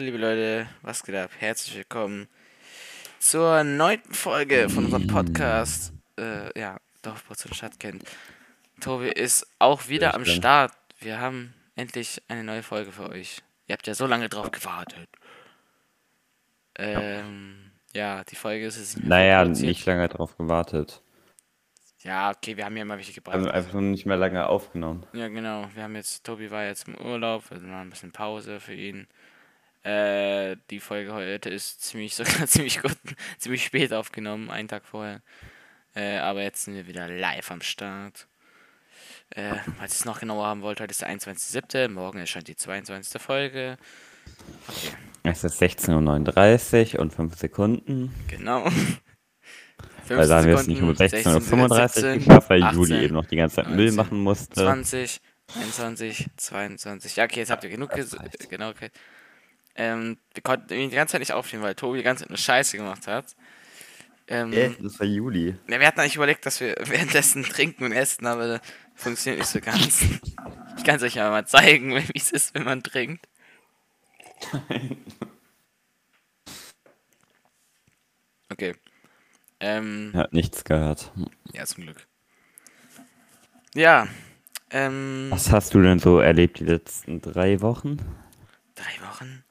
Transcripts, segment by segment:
liebe Leute, was geht ab? Herzlich willkommen zur neunten Folge von unserem Podcast. Äh, ja, Dorfport Stadt kennt. Tobi ist auch wieder am Start. Wir haben endlich eine neue Folge für euch. Ihr habt ja so lange drauf gewartet. Ähm, ja, die Folge ist es. Naja, nicht lange drauf gewartet. Ja, okay, wir haben ja immer welche gebracht. Also einfach nur nicht mehr lange aufgenommen. Ja, genau. Wir haben jetzt, Tobi war jetzt im Urlaub, also mal ein bisschen Pause für ihn. Äh, die Folge heute ist ziemlich sogar ziemlich gut, ziemlich spät aufgenommen, einen Tag vorher. Äh, aber jetzt sind wir wieder live am Start. Äh, falls ihr es noch genauer haben wollt, heute ist der 21.07. Morgen erscheint die 22. Folge. Okay. Es ist 16.39 Uhr und 5 Sekunden. Genau. Weil da haben wir es nicht um 16.35 Uhr geschafft, weil 18, Juli eben noch die ganze Zeit 19, Müll machen musste. 20, 21, 22. Ja, okay, jetzt habt ihr genug gesagt. Genau, okay. Ähm, wir konnten die ganze Zeit nicht aufnehmen, weil Tobi die ganze Zeit eine Scheiße gemacht hat. Ähm, äh, das war Juli. Ja, wir hatten eigentlich überlegt, dass wir währenddessen trinken und essen, aber das funktioniert nicht so ganz. Ich kann es euch ja mal zeigen, wie es ist, wenn man trinkt. Okay. Ähm, er hat nichts gehört. Ja, zum Glück. Ja. Ähm, Was hast du denn so erlebt die letzten drei Wochen? Drei Wochen?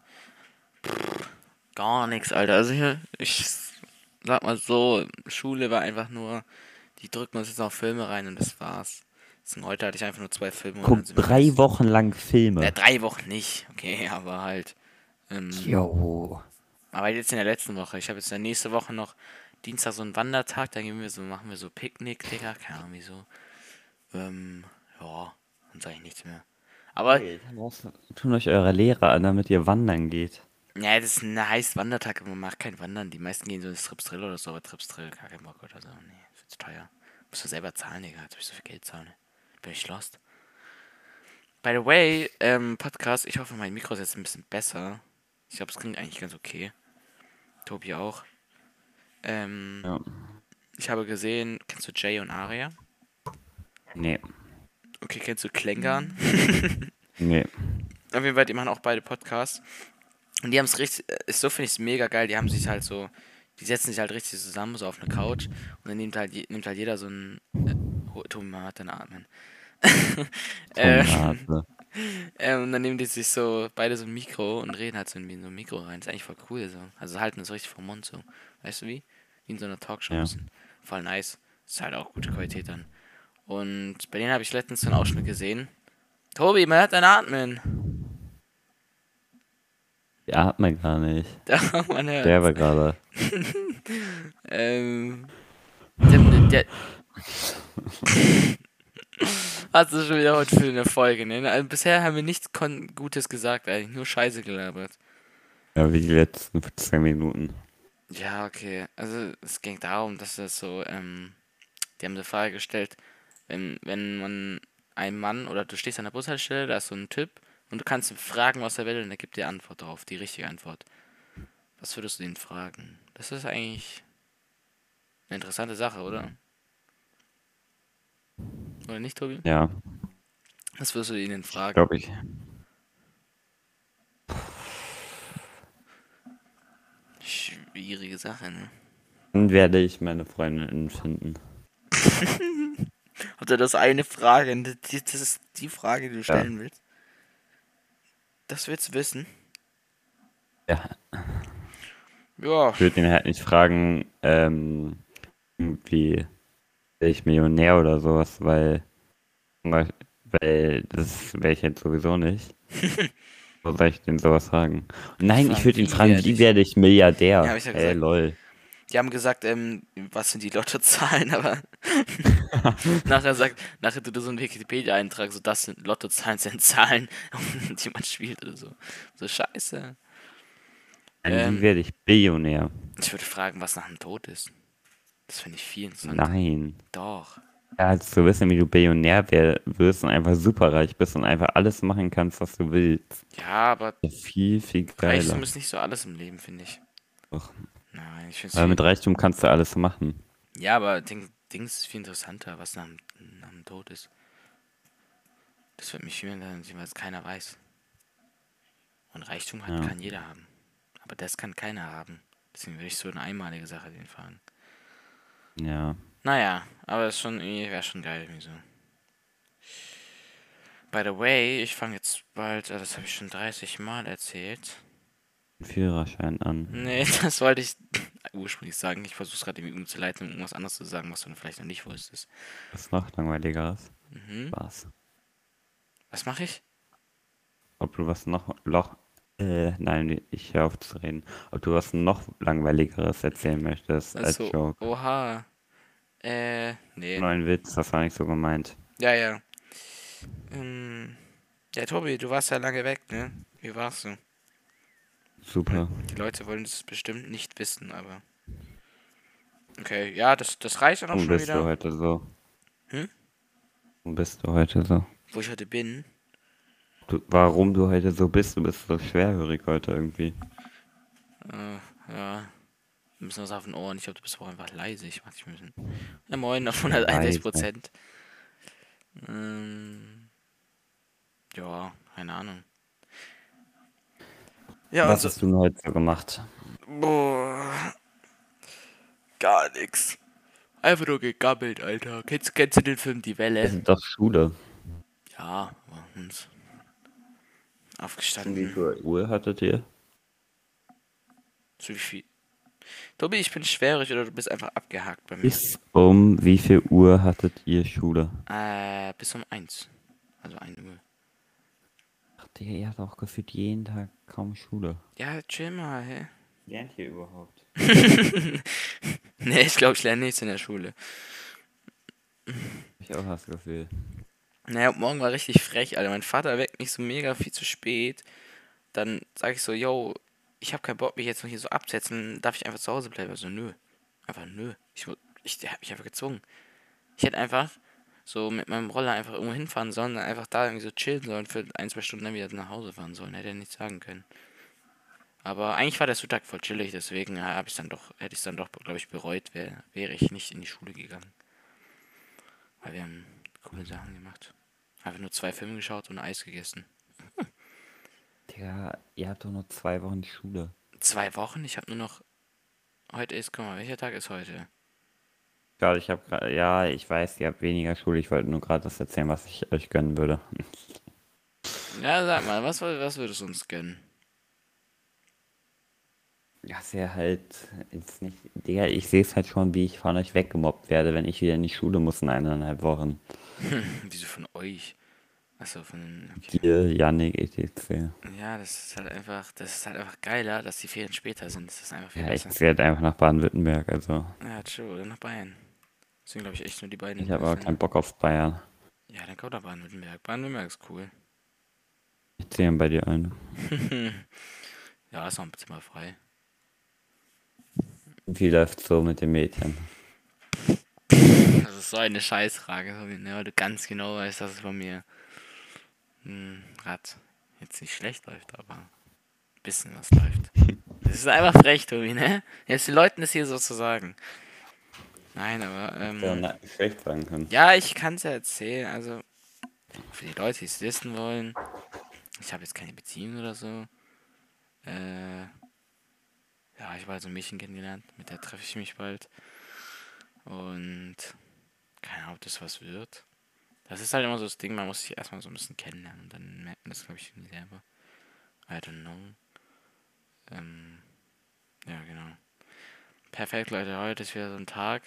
Gar nichts, Alter. Also hier, ich sag mal so, Schule war einfach nur, die drücken uns jetzt noch Filme rein und das war's. Heute hatte ich einfach nur zwei Filme. Guck, drei Wochen lang Filme. Ja, drei Wochen nicht, okay, aber halt. Ähm, jo. Aber jetzt in der letzten Woche. Ich habe jetzt in der nächsten Woche noch Dienstag so einen Wandertag, da gehen wir so, machen wir so Picknick, Digga, keine Ahnung wieso. Ähm, ja, dann sage ich nichts mehr. Aber. Okay, tun euch eure Lehrer an, damit ihr wandern geht. Ja, das ist ein heißt Wandertag, aber man macht kein Wandern. Die meisten gehen so ins Tripstrill oder so, aber Tripstrill, gar kein Bock oder so. Nee, viel zu teuer. Musst du selber zahlen, Digga. Jetzt hab ich so viel Geld zahlen. Bin ich lost. By the way, ähm, Podcast, ich hoffe, mein Mikro ist jetzt ein bisschen besser. Ich glaube, es klingt eigentlich ganz okay. Tobi auch. Ähm, ja. Ich habe gesehen, kennst du Jay und Aria? Nee. Okay, kennst du Klängern? nee. Auf jeden Fall, die machen auch beide Podcasts. Und die haben es richtig, ist äh, so finde ich es mega geil, die haben sich halt so, die setzen sich halt richtig zusammen, so auf eine Couch und dann nimmt halt, nimmt halt jeder so ein, äh, Tobi, man hat dann atmen. äh, äh, und dann nehmen die sich so beide so ein Mikro und reden halt so in so ein Mikro rein. Das ist eigentlich voll cool so. Also halten das richtig vom Mund so. Weißt du wie? Wie in so einer Talkshow. Ja. Voll nice. Das ist halt auch gute Qualität dann. Und bei denen habe ich letztens so einen Ausschnitt gesehen. Tobi, man hört dein Atmen. Der atmet gar nicht. Doch, man hört. Der war gerade. ähm. Der, der Hast du schon wieder heute für eine Folge, ne? Also bisher haben wir nichts Gutes gesagt, eigentlich nur Scheiße gelabert. Ja, wie die letzten 15 Minuten. Ja, okay. Also es ging darum, dass das so, ähm, die haben eine Frage gestellt, wenn, wenn man ein Mann oder du stehst an der Bushaltestelle, da ist so ein Typ und du kannst ihn fragen, was er will und er gibt dir Antwort darauf, die richtige Antwort. Was würdest du ihn fragen? Das ist eigentlich eine interessante Sache, oder? Oder nicht, Tobi? Ja. Was würdest du ihnen fragen? Glaube ich. Schwierige Sache, ne? Dann werde ich meine Freundin finden. Oder das eine Frage, das ist die Frage, die du stellen ja. willst. Das willst du wissen? Ja. Ja. Ich würde ihn halt nicht fragen, ähm, wie wäre ich Millionär oder sowas, weil, weil das wäre ich jetzt sowieso nicht. Wo soll ich denn sowas sagen? Nein, ich würde ihn fragen, wie werde ich Milliardär? Ja, ich ja hey, lol. Die haben gesagt, ähm, was sind die Lottozahlen, aber nachher sagt, nachher tut er so einen Wikipedia-Eintrag, so das sind Lottozahlen, sind Zahlen, die man spielt oder so. So scheiße. Ähm, wie werde ich Billionär? Ich würde fragen, was nach dem Tod ist. Das finde ich viel interessant. Nein. Doch. Ja, also zu wissen, wie du Billionär wirst und einfach superreich bist und einfach alles machen kannst, was du willst. Ja, aber. Viel, viel geiler. Reichtum ist nicht so alles im Leben, finde ich. Doch. Nein, ich Weil mit Reichtum kannst du alles machen. Ja, aber Ding, Dings ist viel interessanter, was nach, nach dem Tod ist. Das wird mich viel interessieren, weil es keiner weiß. Und Reichtum hat, Ja. kann jeder haben. Aber das kann keiner haben. Deswegen würde ich so eine einmalige Sache den fahren. Ja. Naja, aber schon irgendwie, wäre schon geil, irgendwie so. By the way, ich fange jetzt bald, äh, das habe ich schon 30 Mal erzählt. Führerschein an. Nee, das wollte ich ursprünglich sagen. Ich versuche es gerade irgendwie umzuleiten, um irgendwas anderes zu sagen, was du vielleicht noch nicht wusstest. Was noch langweiligeres? Mhm. Was? Was mache ich? Ob du was noch, Loch, äh, nein, ich höre auf zu reden. Ob du was noch langweiligeres erzählen möchtest als Achso, Joke. oha. Äh, nee. Neuen Witz, das war nicht so gemeint. Ja, ja. Ähm, ja, Tobi, du warst ja lange weg, ne? Wie warst du? Super. Die Leute wollen es bestimmt nicht wissen, aber. Okay, ja, das, das reicht dann auch Wo schon bist du wieder. heute so? Hm? Wo bist du heute so? Wo ich heute bin. Du, warum du heute so bist? Du bist so schwerhörig heute irgendwie. Äh, ja. Ein bisschen was auf den Ohren. Ich glaube, du bist auch einfach leise. Ich mach dich ein bisschen. Ja, moin, auf 161 Prozent. Ähm, ja, keine Ahnung. Ja, Was hast du denn heute so gemacht? boah, gar nix. Einfach nur gegabbelt, Alter. Kennst, kennst du den Film Die Welle? ist doch Schule. Ja, aber uns. Wie Aufgestanden. viel Uhr hattet ihr? Wie viel. Tobi, ich bin schwierig oder du bist einfach abgehakt bei mir. Bis um wie viel Uhr hattet ihr Schule? Äh, bis um eins. Also 1 Uhr. Digga, ihr habt auch gefühlt jeden Tag kaum Schule. Ja, chill mal, hä? Lernt ihr überhaupt? Nee, ich glaube, ich lerne nichts in der Schule. Ich auch das Gefühl. Naja, morgen war richtig frech, Alter. Mein Vater weckt mich so mega viel zu spät. Dann sage ich so, yo, ich habe keinen Bock, mich jetzt noch hier so abzusetzen. Darf ich einfach zu Hause bleiben? Also, nö. Einfach nö. Ich, ich der hat mich einfach gezwungen. Ich hätte einfach so mit meinem Roller einfach irgendwo hinfahren sollen, dann einfach da irgendwie so chillen sollen, für ein, zwei Stunden dann wieder nach Hause fahren sollen. Hätte er nichts sagen können. Aber eigentlich war der Sonntag voll chillig, deswegen habe ich dann doch, hätte ich dann doch, glaube ich, bereut, wär, wäre ich nicht in die Schule gegangen. Weil wir haben coole Sachen gemacht. Einfach nur zwei Filme geschaut und Eis gegessen. Digga, ihr habt doch nur zwei Wochen Schule. Zwei Wochen? Ich habe nur noch. Heute ist, guck mal, welcher Tag ist heute? Gerade, ich habe gerade, ja, ich weiß, ihr habt weniger Schule. Ich wollte nur gerade das erzählen, was ich euch gönnen würde. Ja, sag mal, was, was würdest du uns gönnen? Ja, ja halt jetzt nicht. Digga, ich sehe es halt schon, wie ich von euch weggemobbt werde, wenn ich wieder in die Schule muss in eineinhalb Wochen. Wieso von euch? Achso, von den. Okay. Dir, Yannick, etc. Ja, das ist halt einfach, das ist halt einfach geiler, dass die Ferien später sind. Das ist einfach viel Ja, ich besser. ziehe halt einfach nach Baden-Württemberg, also. Ja, true, oder nach Bayern. Deswegen glaube ich echt nur die beiden. Ich habe aber keinen Bock auf Bayern. Ja, dann kommt nach Baden-Württemberg. Baden-Württemberg ist cool. Ich ziehe bei dir ein. ja, ist noch ein Zimmer frei. Wie läuft's so mit den Mädchen? Das ist so eine Scheißfrage, ne, weil du ganz genau weißt, dass es bei mir hm, grad jetzt nicht schlecht läuft, aber ein bisschen was läuft. Das ist einfach frech, Tobi, ne? Jetzt den Leuten das hier so zu sagen. Nein, aber, ähm, Ja, schlecht sagen können. ja, ich kann es ja erzählen, also für die Leute, die es wissen wollen, ich habe jetzt keine Beziehung oder so. Äh, ja, ich habe also ein Mädchen kennengelernt, mit der treffe ich mich bald. Und keine Ahnung, ob das was wird. Das ist halt immer so das Ding, man muss sich erstmal so ein bisschen kennenlernen und dann merkt man das, glaube ich, irgendwie selber. I don't know. Ähm, ja, genau. Perfekt, Leute. Heute ist wieder so ein Tag.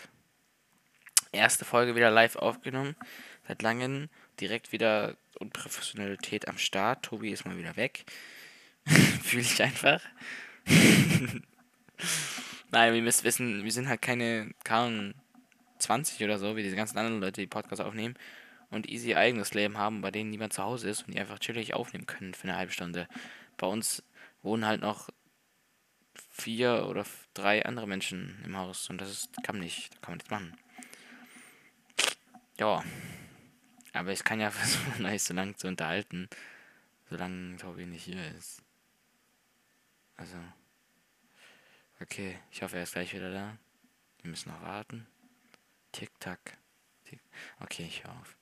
Erste Folge wieder live aufgenommen. Seit langem. Direkt wieder Unprofessionalität am Start. Tobi ist mal wieder weg. Fühle ich einfach. Nein, ihr müsst wissen, wir sind halt keine kaum 20 oder so, wie diese ganzen anderen Leute, die Podcasts aufnehmen und easy eigenes Leben haben, bei denen niemand zu Hause ist und die einfach chillig aufnehmen können für eine halbe Stunde. Bei uns wohnen halt noch vier oder drei andere Menschen im Haus und das ist, kann nicht, kann man nichts machen. Ja. Aber ich kann ja versuchen, euch so lange zu unterhalten, solange Tobi nicht hier ist. Also. Okay, ich hoffe, er ist gleich wieder da. Wir müssen noch warten. Tick-Tack. Tick. Okay, ich höre auf.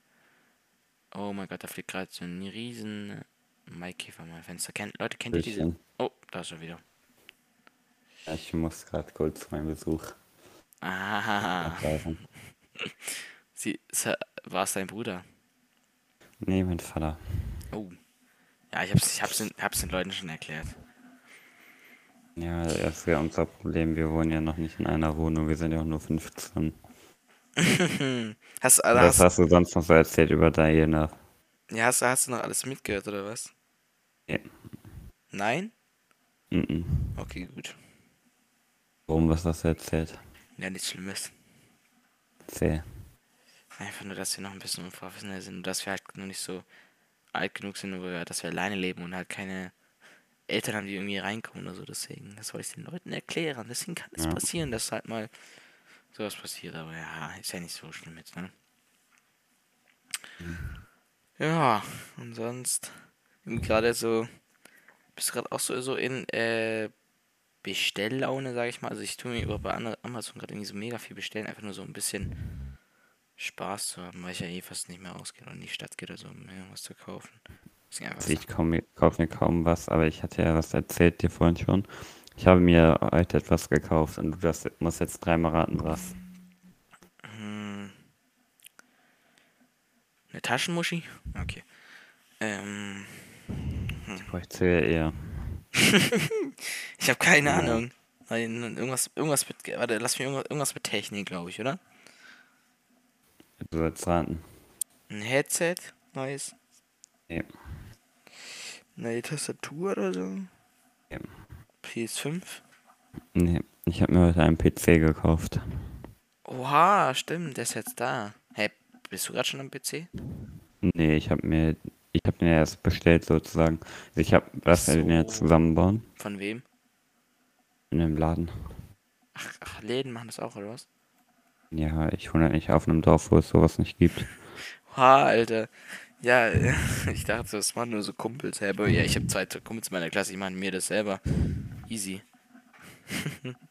Oh mein Gott, da fliegt gerade so ein riesen Maikäfer mal Fenster. Kennt, Leute, kennt ihr diese? Oh, da ist er wieder. Ja, Ich muss gerade kurz meinen Besuch Ah. sie, war es dein Bruder? Nee, mein Vater. Oh. Ja, ich hab's, ich hab's, den, hab's den Leuten schon erklärt. Ja, das ist ja unser Problem. Wir wohnen ja noch nicht in einer Wohnung. Wir sind ja auch nur 15. Hast, also Was hast, hast du sonst noch so erzählt über Diana? ja, hast, hast du noch alles mitgehört, oder was? Ja. Nein? Mhm. Okay, gut. Warum, was hast du erzählt? Ja, nichts Schlimmes. Erzähl. Einfach nur, dass wir noch ein bisschen unprofessionell sind und dass wir halt noch nicht so alt genug sind, dass wir alleine leben und halt keine Eltern haben, die irgendwie reinkommen oder so. Deswegen, das wollte ich den Leuten erklären. Deswegen kann es Ja. passieren, dass halt mal sowas passiert. Aber ja, ist ja nicht so schlimm jetzt, ne? Ja, und sonst gerade so, bist gerade auch so, so in äh, Bestelllaune, sag ich mal. Also ich tue mir über bei Amazon gerade irgendwie so mega viel bestellen, einfach nur so ein bisschen Spaß zu haben, weil ich ja eh fast nicht mehr rausgehe oder in die Stadt gehe oder so, um mir irgendwas zu kaufen. Also ich kaufe mir kaum was, aber ich hatte ja was erzählt dir vorhin schon. Ich habe mir heute etwas gekauft und du darfst, musst jetzt dreimal raten, was. Hm. Eine Taschenmuschi? Okay. Ähm, Ich bräuchte ja eher. ich habe keine Ahnung. Weil Irgendwas, irgendwas mit, warte, lass mich irgendwas, irgendwas mit Technik, glaube ich, oder? Du sollst raten. Ein Headset, neues, Nee. neue Tastatur oder so. Ja. PS5. Nee, ich habe mir heute einen PC gekauft. Oha, stimmt, der ist jetzt da. Hey, bist du gerade schon am PC? Nee, ich habe mir, ich habe den erst bestellt sozusagen. Also ich habe, was wir den jetzt So. zusammenbauen Von wem? in dem Laden. Ach, ach, Läden machen das auch, oder was? Ja, ich wohne nicht auf einem Dorf, wo es sowas nicht gibt. Oha, Alter. Ja, ich dachte, das waren nur so Kumpels selber. Ja, ich habe zwei Kumpels in meiner Klasse, die machen mir das selber. Easy.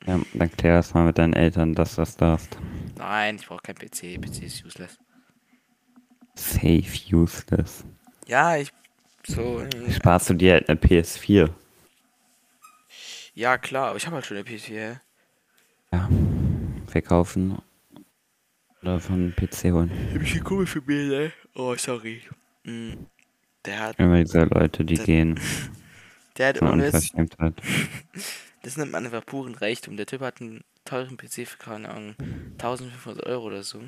Ja, dann klär das mal mit deinen Eltern, dass du das darfst. Nein, ich brauche kein PC. PC ist useless. Safe useless. Ja, ich. So. äh, Sparst du dir halt eine PS4? Ja, klar, aber ich habe halt schon eine PS4. hä? Ja. Verkaufen. Oder von PC holen. Ich einen Kumpel für mir, ne? Oh, sorry. Mm, Der hat. Immer diese Leute, die Das- gehen. Der hat ohne Unverschämtheit. Das nennt man einfach puren Reichtum. Der Typ hat einen teuren PC für, keine Ahnung, 1500 Euro oder so.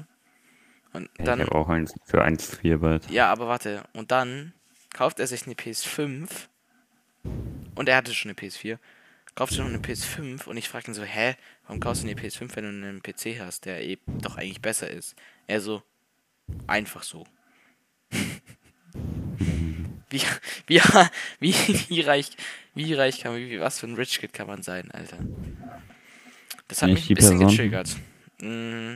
Und Ja, dann. ich habe auch eins für 1,4 bald. Ja, aber warte. Und dann kauft er sich eine PS5. Und er hatte schon eine PS4. Kauft sich noch eine PS5 und ich frage ihn so, hä, warum kaufst du eine PS5, wenn du einen PC hast, der eben doch eigentlich besser ist? Er so, einfach so. wie, wie, wie, wie reich, wie reich kann man, wie, was für ein Rich Kid kann man sein, Alter? Das hat Nicht mich ein bisschen Person? getriggert. Mm.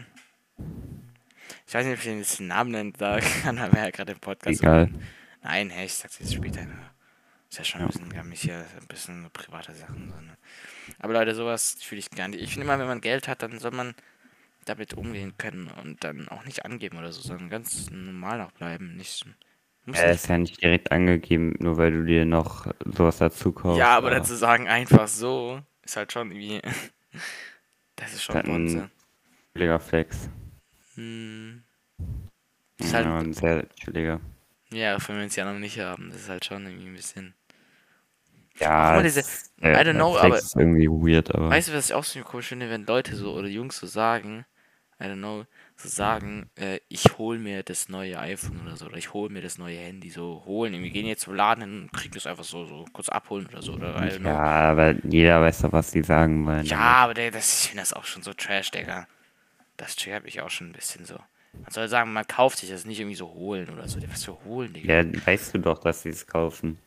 Ich weiß nicht, ob ich den Namen nennen darf, kann, aber er gerade im Podcast. Egal. Nein, hey, ich sag's jetzt später. Ne? Ist ja schon ein bisschen, wir haben hier ein bisschen private Sachen. So, ne? Aber Leute, sowas fühle ich gar nicht. Ich finde immer, wenn man Geld hat, dann soll man damit umgehen können und dann auch nicht angeben oder so, sondern ganz normal auch bleiben. Nicht, muss Er nicht ist ja nicht direkt angegeben, nur weil du dir noch sowas dazu kaufst. ja, aber dazu sagen einfach so, ist halt schon irgendwie. das ist schon ein- Bonze. Chilliger Flex. Hm. Ist halt, Ja, ein sehr chilliger. Ja, wenn wir es ja noch nicht haben, das ist halt schon irgendwie ein bisschen. Ja, diese- es- I don't know, aber- ist irgendwie weird, aber. Weißt du, was ich auch so komisch finde, wenn Leute so oder Jungs so sagen, I don't know, so sagen, äh, ich hol mir das neue iPhone oder so, oder ich hol mir das neue Handy, so holen. Wir gehen jetzt zum Laden hin und kriegen das einfach so, so kurz abholen oder so, oder I don't know. ja, aber jeder weiß doch, was die sagen wollen. Ja, aber der, das, ich finde das auch schon so trash, Digga. Das triggert mich auch schon ein bisschen so. Man soll sagen, man kauft sich das nicht irgendwie so holen oder so. Was für holen, Digga. Ja, weißt du doch, dass sie es kaufen.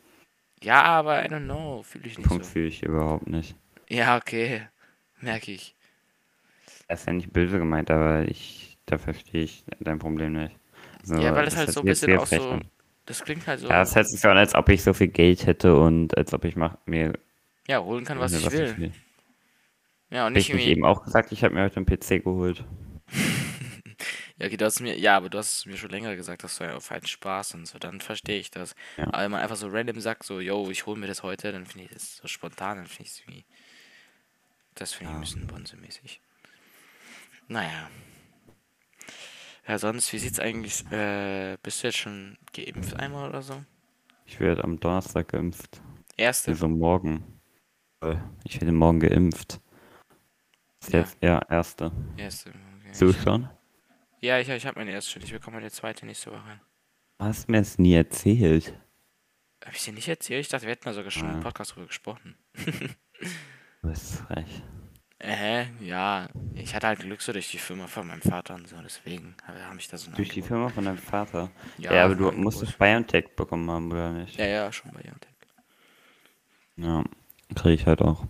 Ja, aber I don't know, fühle ich nicht Punkt so. fühle ich überhaupt nicht. Ja, okay. Merke ich. Das ist ja nicht böse gemeint, aber ich, da verstehe ich dein Problem nicht. Also, Ja, weil das halt so ein bisschen auch so. Das klingt halt so. Ja, es hört sich so an, als ob ich so viel Geld hätte und als ob ich mach, mir Ja, holen kann, was ich will. will. Ja, und Hab nicht ich irgendwie. eben auch gesagt, ich habe mir heute einen PC geholt. Ja, okay, du hast mir, ja, aber du hast mir schon länger gesagt, dass du ja auf einen Spaß und so, dann verstehe ich das. Ja. Aber wenn man einfach so random sagt, so, yo, ich hole mir das heute, dann finde ich das so spontan, dann finde ich es irgendwie, das finde ich ein bisschen bonzemäßig. Naja. Ja, sonst, wie sieht's eigentlich, äh, bist du jetzt schon geimpft einmal oder so? Ich werde am Donnerstag geimpft. Erste? Also morgen. Äh, Ich werde morgen geimpft. Ja. jetzt, ja, erste. Erste, okay. Schon? Ja, ich, ich habe meine erste schon, ich bekomme meine zweite nächste Woche. Du hast mir das nie erzählt. Habe ich dir nicht erzählt? Ich dachte, wir hätten mal sogar schon im Ja. Podcast drüber gesprochen. Du bist frech. Äh, ja, ich hatte halt Glück so durch die Firma von meinem Vater und so, deswegen habe hab ich da so ein Durch die Angebot. Firma von deinem Vater. Ja, Ja, aber du Angebot. das BioNTech bekommen haben, oder nicht? Ja, ja, schon Jantek. Ja, kriege ich halt auch.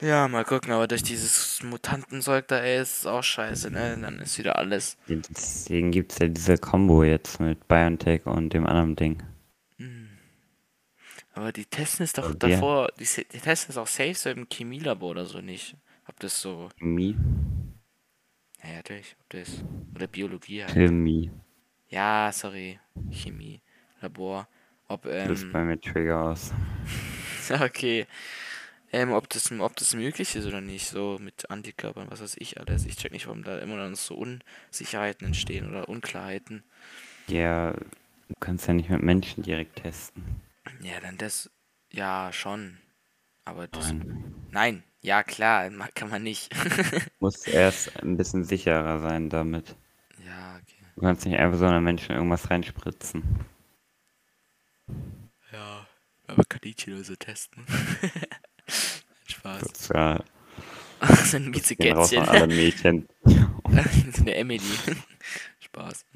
Ja, mal gucken, aber durch dieses Mutantenzeug da, ey, ist es auch scheiße, ne? Dann ist wieder alles. Deswegen gibt es ja diese Combo jetzt mit BioNTech und dem anderen Ding. Aber die testen es doch wer- davor, die, die testen es auch safe so im Chemielabor oder so nicht. Ob das so, Chemie? ja, ja, natürlich, ob das, oder Biologie halt. Chemie. Ja, sorry, Chemie, Labor. Ob, ähm, bei mir Trigger aus. Okay. Ähm, ob das, ob das möglich ist oder nicht, so mit Antikörpern, was weiß ich alles. Ich check nicht, warum da immer dann so Unsicherheiten entstehen oder Unklarheiten. Ja, du kannst ja nicht mit Menschen direkt testen. Ja, dann das, ja, schon. Aber das, Nein. nein, ja, klar, kann man nicht. Muss erst ein bisschen sicherer sein damit. ja, okay. Du kannst nicht einfach so einem Menschen irgendwas reinspritzen. Ja, aber Kaninchen oder so testen. Spaß. Sozial. Ach, so ein mieze Gehen raus Kätzchen. an alle Mädchen. so eine Emily. Spaß.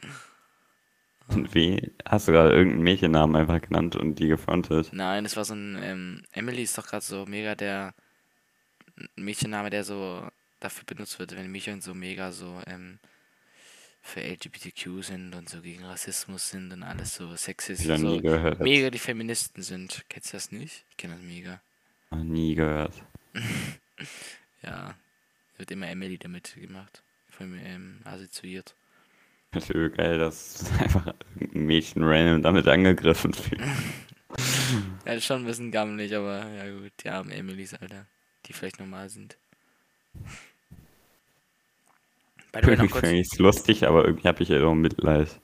Und wie? Hast du gerade irgendeinen Mädchennamen einfach genannt und die gefrontet? Nein, das war so ein, ähm, Emily ist doch gerade so mega der Mädchenname, der so dafür benutzt wird, wenn Mädchen so mega so, ähm, für LGBTQ sind und so gegen Rassismus sind und alles so sexistisch, Ich so gehört. mega die Feministen sind. Kennst du das nicht? Ich kenne das mega. Noch nie gehört. Ja, wird immer Emily damit gemacht. Von mir, ähm, assoziiert. Ist übel geil, dass einfach irgendein Mädchen random damit angegriffen fühlt. Ja, ist schon ein bisschen gammelig, aber ja gut, die armen Emilys, Alter. Die vielleicht normal sind. By the way, noch kurz. es lustig, aber irgendwie habe ich ja auch Mitleid.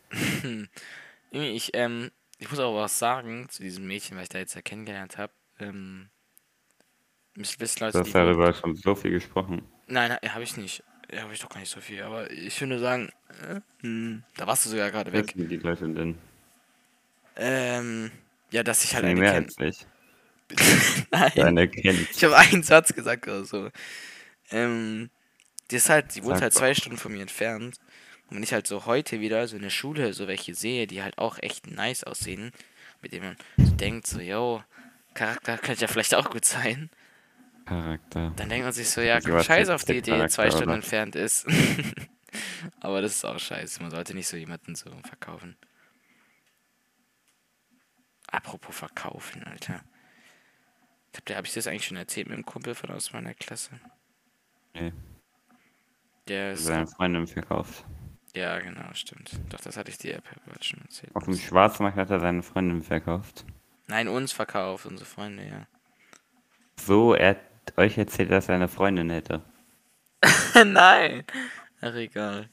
Ich, ähm, ich muss auch was sagen zu diesem Mädchen, was ich da jetzt ja kennengelernt habe. Ähm, müssen wissen, Du Leute, hast die. darüber schon so viel gesprochen. Nein, habe ich nicht. Ja, habe ich doch gar nicht so viel. Aber ich würde sagen, äh, hm, da warst du sogar gerade weg. sind die Leute denn? Ähm, ja, dass ich halt eine mehr kenne. als ich. Nein. Deine kennt. Ich habe einen Satz gesagt oder so. Ähm, die ist halt, die wohnt halt zwei Stunden von mir entfernt. Und wenn ich halt so heute wieder so in der Schule so welche sehe, die halt auch echt nice aussehen, mit denen man so denkt, so, yo, Charakter könnte ja vielleicht auch gut sein, Charakter. dann denkt man sich so, ja, war scheiß auf die, die Charakter, zwei Stunden oder? entfernt ist. Aber das ist auch scheiße. Man sollte nicht so jemanden so verkaufen. Apropos verkaufen, Alter. Ich hab, dir- hab ich das eigentlich schon erzählt mit dem Kumpel von aus meiner Klasse? Nee, Der ist. seine Freundin verkauft. Ja, genau, stimmt. Doch, das hatte ich dir ja schon erzählt. Auf dem Schwarzmarkt hat er seine Freundin verkauft. Nein, uns verkauft, unsere Freunde, ja. So, er hat euch erzählt, dass er eine Freundin hätte. Nein! Ach, egal.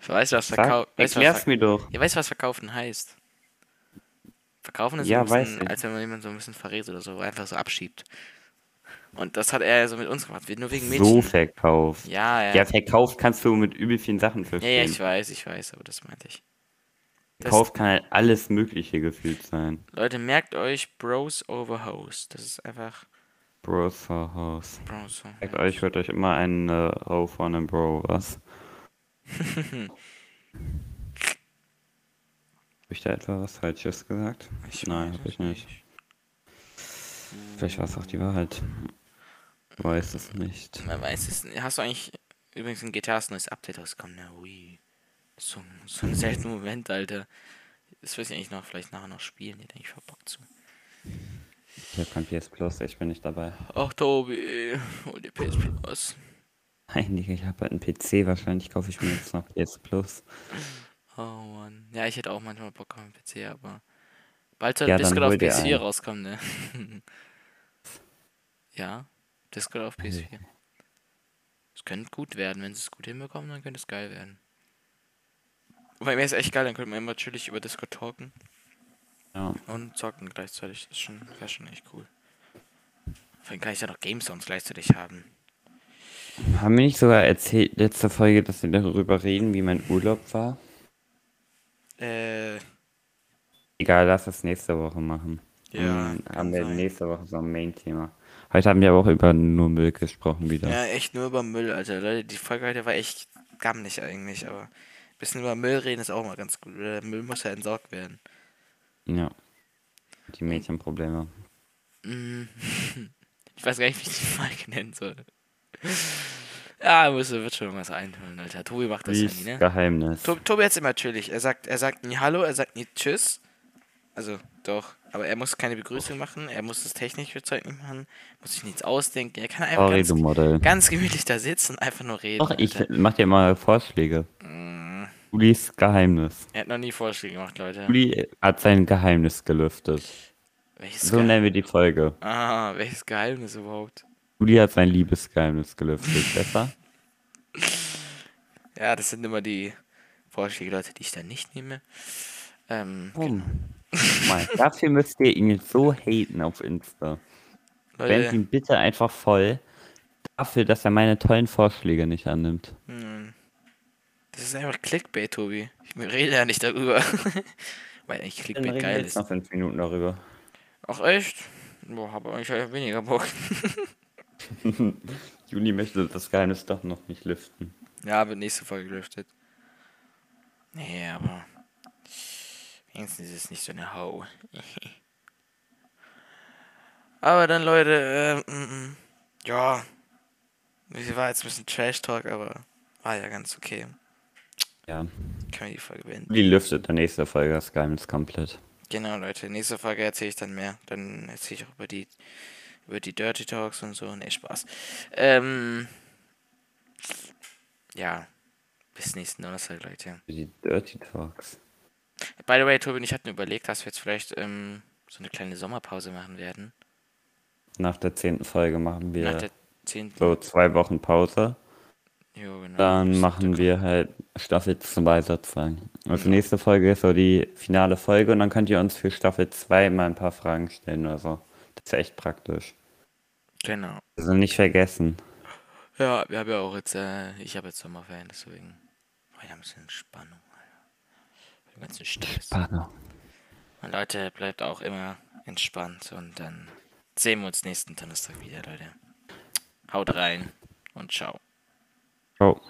Ich weiß, was verkaufen. Was erklär's ver mir doch. ja, weißt was verkaufen heißt? Verkaufen ist Ja, so ein bisschen, als wenn man jemanden so ein bisschen verrät oder so, einfach so abschiebt. Und das hat er so mit uns gemacht, nur wegen Mädchen. So verkauft. ja, ja. Ja, verkauft kannst du mit übel vielen Sachen Ja, verstehen. ja, ich weiß, ich weiß, aber das meinte ich. Verkauft kann halt alles Mögliche gefühlt sein. Leute, merkt euch Bros over Hoes. Das ist einfach Bros for House. Bros. over Sagt euch, hört euch immer eine Ho von einem Bro, was? Hab ich da etwa was Falsches gesagt? Ich Nein, weiß hab es ich nicht. Vielleicht war es auch die Wahrheit. Weiß es nicht. Man weiß es nicht. Hast du eigentlich übrigens ein GTAs neues Update rausgekommen? Na, ui. So, so ein seltener Moment, Alter. Das will ich eigentlich noch vielleicht nachher noch spielen. Hätte ich voll Bock zu. Ich hab kein PS Plus, ich bin nicht dabei. Ach, Tobi. Hol dir PS Plus. Nein, Digga, ich habe halt einen PC. Wahrscheinlich kaufe ich mir jetzt noch PS Plus. Oh Mann. Ja, ich hätte auch manchmal Bock auf einen PC, aber bald soll Ja, Discord auf hol dir PS4 einen. rauskommen, ne? ja, Discord auf Also, PS4. Es könnte gut werden, wenn sie es gut hinbekommen, dann könnte es geil werden. Weil mir ist echt geil, dann könnte man immer chillig über Discord talken Ja. und zocken gleichzeitig. Das ist schon, wäre schon echt cool. Vor allem kann ich ja noch Game Sounds gleichzeitig haben. Haben wir nicht sogar erzählt, letzte Folge, dass wir darüber reden, wie mein Urlaub war? Äh, Egal, lass das nächste Woche machen. Ja, Dann kann haben wir sein. nächste Woche so ein Main-Thema. Heute haben wir aber auch über nur Müll gesprochen wieder. ja, echt nur über Müll, Alter. Leute, die Folge heute war echt gammelig eigentlich, aber ein bisschen über Müll reden ist auch mal ganz gut. Müll muss ja entsorgt werden. Ja. Die Mädchenprobleme. Mm. Ich weiß gar nicht, wie ich die Folge nennen soll. Ja, muss, wird schon irgendwas einholen, Alter. Tobi macht das ja Lies nie, ne? Geheimnis. Tobi, Tobi hat's immer chillig. Er sagt, er sagt nie Hallo, er sagt nie Tschüss. Also, doch. Aber er muss keine Begrüßung machen, er muss das technische Zeug nicht machen, muss sich nichts ausdenken. Er kann einfach Sorry, ganz, ganz gemütlich da sitzen und einfach nur reden. Doch, ich Alter. mach dir mal Vorschläge. Mm. Julis Geheimnis. Er hat noch nie Vorschläge gemacht, Leute. Juli hat sein Geheimnis gelüftet. Welches, So Ge nennen wir die Folge. ah, welches Geheimnis überhaupt? Juli hat sein Liebesgeheimnis gelüftet. Besser? Ja, das sind immer die Vorschläge, Leute, die ich dann nicht nehme. Ähm, Warum? Mal, dafür müsst ihr ihn so haten auf Insta. Leute, ihn bitte einfach voll dafür, dass er meine tollen Vorschläge nicht annimmt. hm, das ist einfach Clickbait, Tobi. Ich rede ja nicht darüber. Weil eigentlich Dann Clickbait wir geil jetzt ist. noch fünf Minuten darüber. Ach echt? Boah, habe eigentlich eher weniger Bock. Juli möchte das Geheimnis doch noch nicht lüften. Ja, wird nächste Folge gelüftet. Nee, aber. Wenigstens ist es nicht so eine Hau. aber dann, Leute, mm, ja. Sie war jetzt ein bisschen Trash-Talk, aber war ja ganz okay. Ja. Können wir die Folge beenden? Juli lüftet der nächsten Folge das Geheimnis komplett. Genau, Leute. Nächste Folge erzähle ich dann mehr. Dann erzähle ich auch über die, über die Dirty Talks und so. Nee, Spaß. Ähm, ja. Bis nächsten Donnerstag, Leute. Die Dirty Talks. By the way, Tobi und ich hatten überlegt, dass wir jetzt vielleicht ähm, so eine kleine Sommerpause machen werden. Nach der zehnten Folge machen Nach wir der 10. so zwei Wochen Pause. Jo, genau. Dann machen wir halt Staffel 2 sozusagen. Also nächste Folge ist so die finale Folge und dann könnt ihr uns für Staffel 2 mal ein paar Fragen stellen oder so. Das ist echt praktisch. Genau. Also nicht vergessen. Ja, wir haben ja auch jetzt, äh, ich habe jetzt Sommerferien, deswegen. Oh, wir haben ein bisschen Entspannung, Alter. Den ganzen Stress. Spannung. Und Leute, bleibt auch immer entspannt und dann sehen wir uns nächsten Donnerstag wieder, Leute. Haut rein und ciao. Ciao.